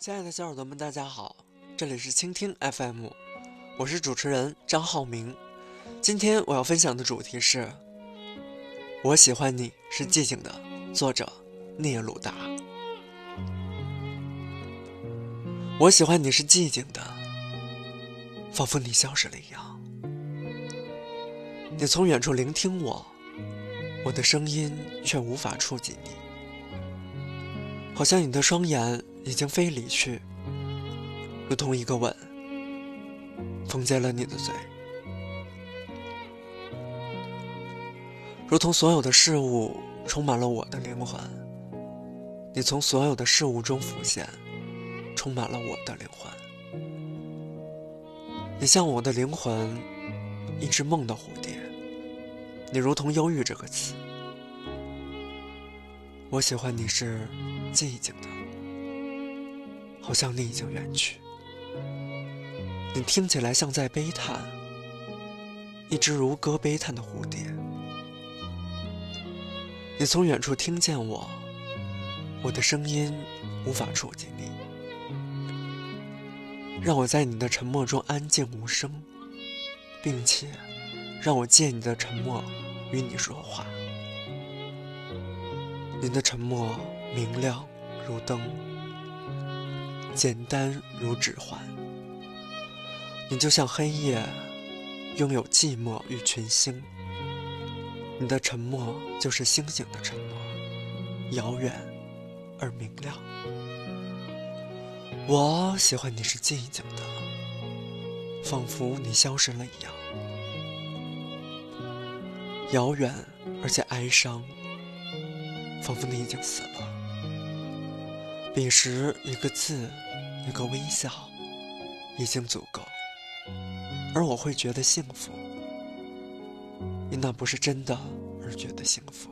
亲爱的小耳朵们，大家好，这里是倾听 FM，我是主持人张浩明。今天我要分享的主题是：我喜欢你是寂静的，作者聂鲁达。我喜欢你是寂静的，仿佛你消失了一样。你从远处聆听我，我的声音却无法触及你，好像你的双眼。已经飞离去，如同一个吻，封缄了你的嘴，如同所有的事物充满了我的灵魂。你从所有的事物中浮现，充满了我的灵魂。你像我的灵魂，一只梦的蝴蝶。你如同忧郁这个词。我喜欢你是寂静的。好像你已经远去，你听起来像在悲叹，一只如歌悲叹的蝴蝶。你从远处听见我，我的声音无法触及你，让我在你的沉默中安静无声，并且让我借你的沉默与你说话。你的沉默明亮如灯。简单如指环，你就像黑夜，拥有寂寞与群星。你的沉默就是星星的沉默，遥远而明亮。我喜欢你是寂静的，仿佛你消失了一样，遥远而且哀伤，仿佛你已经死了。彼时，一个字，一个微笑，已经足够，而我会觉得幸福，因那不是真的而觉得幸福。